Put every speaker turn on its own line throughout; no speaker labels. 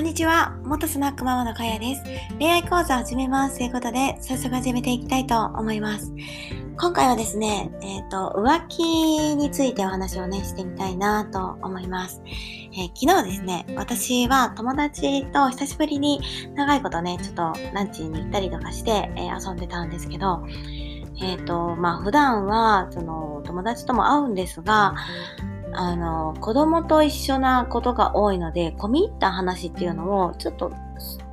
んにちは。元スナックママのかやです。恋愛講座を始めます。ということで、早速始めていきたいと思います。今回はですね、えっ、ー、と、浮気についてお話をね、してみたいなと思います。えー、昨日ですね、私は友達と久しぶりに長いことね、ちょっとランチに行ったりとかして、えー、遊んでたんですけど、えっ、と、まあ、普段は、その、友達とも会うんですが、あの、子供と一緒なことが多いので、込み入った話っていうのを、ちょっと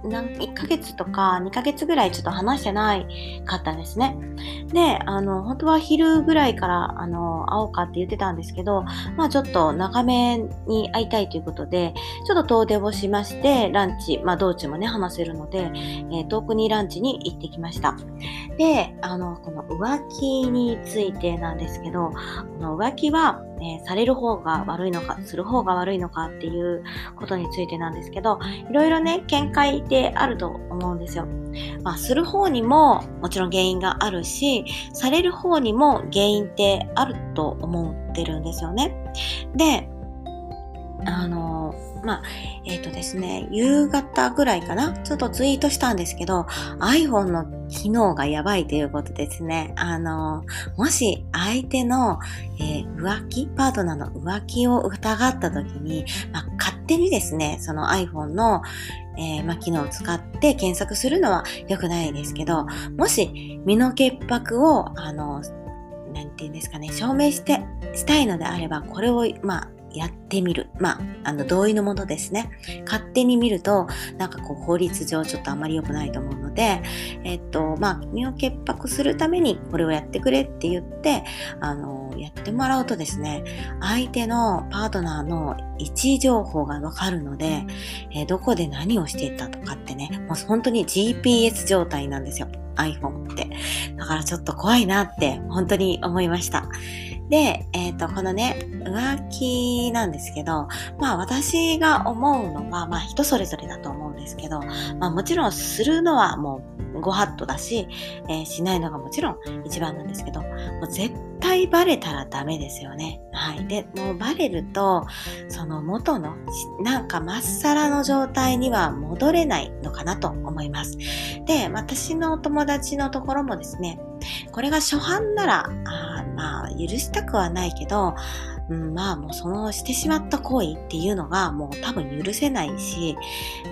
何1ヶ月とか2ヶ月ぐらいちょっと話してないかったんですね。で、あの、本当は昼ぐらいから、あの、会おうかって言ってたんですけど、まあちょっと長めに会いたいということで、ちょっと遠出をしまして、ランチ、まあ道中もね、話せるので、えー、遠くにランチに行ってきました。で、あの、この浮気についてなんですけど、この浮気は、えー、される方が悪いのか、する方が悪いのかっていうことについてなんですけど、いろいろね、見解ってあると思うんですよ。まあ、する方にももちろん原因があるし、される方にも原因ってあると思ってるんですよね。で、あの、まあ、えっ、ー、とですね、夕方ぐらいかな？ちょっとツイートしたんですけど、iPhone の機能がやばいということですね。あの、もし相手の、えー、浮気、パートナーの浮気を疑った時に、まあ、勝手にですね、その iPhone の、えー、まあ、機能を使って検索するのは良くないですけど、もし身の潔白を、あの、なんて言うんですかね、証明して、したいのであれば、これを、まあ、やってみる。まあ、あの、同意のものですね。勝手に見ると、なんかこう、法律上ちょっとあまり良くないと思うので、えっと、まあ、身を潔白するためにこれをやってくれって言って、あの、やってもらうとですね、相手のパートナーの位置情報がわかるので、えー、どこで何をしていたとかってね、もう本当に GPS 状態なんですよ。iPhone って。だからちょっと怖いなって本当に思いました。で、えっ、ー、と、このね、浮気なんですけど、まあ私が思うのは、まあ人それぞれだと思うんですけど、まあもちろんするのはもうご法度だし、えー、しないのがもちろん一番なんですけど、もう絶対バレたらダメですよね。はい。で、もうバレると、その元の、なんかまっさらの状態には戻れないのかなと思います。で、私のお友達のところもですね、これが初犯なら、まあ、許したくはないけど、うん、まあもうそのしてしまった行為っていうのがもう多分許せないし、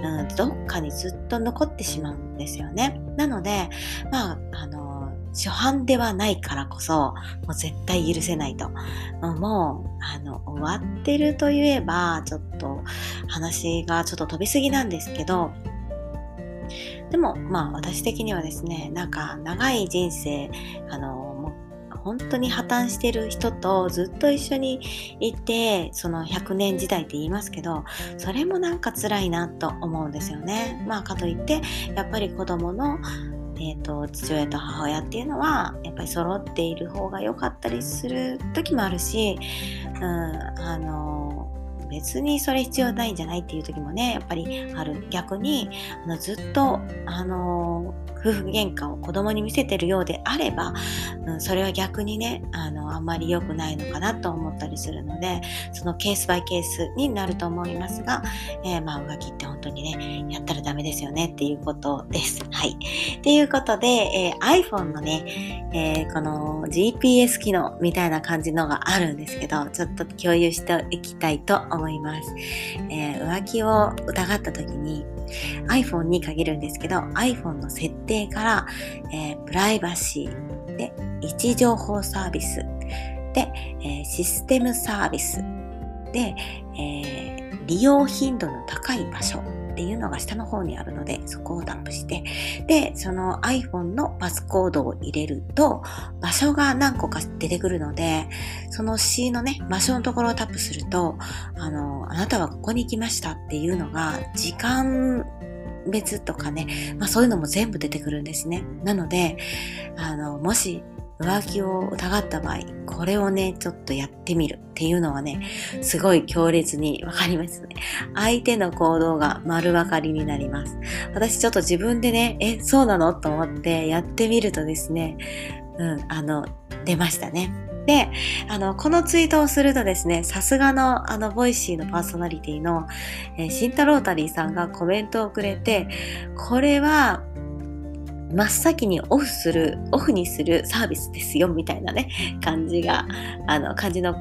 うん、どっかにずっと残ってしまうんですよね。なので、まあ、あの、初犯ではないからこそ、もう絶対許せないと。もう、あの、終わってると言えば、ちょっと話がちょっと飛びすぎなんですけど、でも、まあ私的にはですね、なんか長い人生、あの、本当に破綻してる人とずっと一緒にいて、その100年時代って言いますけど、それもなんか辛いなと思うんですよね。まあかといって、やっぱり子供のえーと、父親と母親っていうのはやっぱり揃っている方が良かったりする時もあるし、うん、あの別にそれ必要ないんじゃないっていう時もねやっぱりある逆にあのずっとあの夫婦喧嘩を子供に見せてるようであれば、うん、それは逆にねあのあんまり良くないのかなと思ったりするのでそのケースバイケースになると思いますが、えー、まあ浮気って本当にねやったらダメですよねっていうことです。はい。ということで、えー、iPhone のね、えー、この GPS 機能みたいな感じのがあるんですけどちょっと共有していきたいと思います。え浮気を疑った時に iPhone に限るんですけど iPhone の設定から、えー、プライバシーで位置情報サービスで、えー、システムサービスで、えー、利用頻度の高い場所っていうのが下の方にあるので、そこをタップして、で、その iPhone のパスコードを入れると、場所が何個か出てくるので、その C のね、場所のところをタップすると、あの、あなたはここに行きましたっていうのが、時間別とかね、まあそういうのも全部出てくるんですね。なので、あの、もし浮気を疑った場合、これをね、ちょっとやってみるっていうのはね、すごい強烈にわかりますね。相手の行動が丸分かりになります。私ちょっと自分でね、え、そうなの？と思ってやってみるとですね、うん、あの、出ましたね。で、あの、このツイートをするとですね、さすがのあの、 Voicy のパーソナリティの、えー、シンタロータリーさんがコメントをくれて、これは、真っ先にオフする、オフにするサービスですよ、みたいなね、感じが、あの、感じの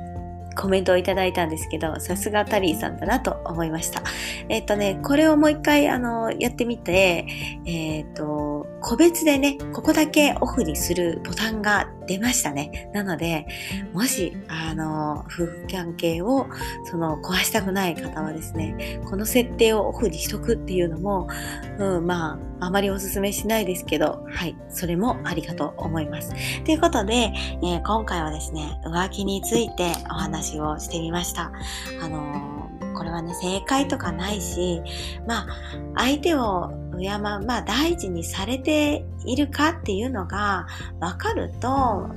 コメントをいただいたんですけど、さすがタリーさんだなと思いました。えっ、とね、これをもう一回、あの、やってみて、えっ、と、個別でね、ここだけオフにするボタンが出ましたね。なので、もし、あの、夫婦関係を、その、壊したくない方はですね、この設定をオフにしとくっていうのも、うん、まあ、あまりお勧めしないですけど、はい、それもありかと思います。ということで、えー、今回はですね、浮気についてお話をしてみました。あのこれはね、正解とかないし、まあ、相手を敬まあ、大事にされているかっていうのが分かると、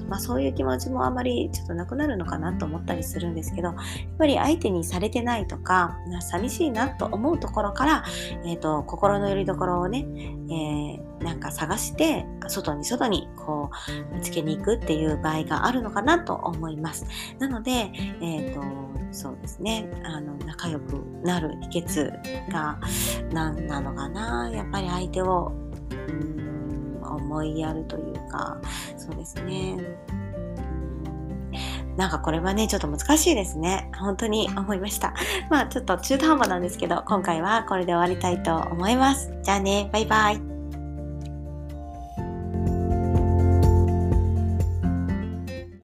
まあ、そういう気持ちもあまりちょっとなくなるのかなと思ったりするんですけど、やっぱり相手にされてないとか、寂しいなと思うところから、えっ、ー、と、心の拠り所をね、えー、なんか探して、外に外にこう、見つけに行くっていう場合があるのかなと思います。なので、えっ、ー、と、そうですねあの仲良くなる秘訣が何なのかなやっぱり相手をうん思いやるというかそうですねなんかこれはね、ちょっと難しいですね。本当に思いました。まあちょっと中途半端なんですけど、今回はこれで終わりたいと思います。じゃあね、バイバイ。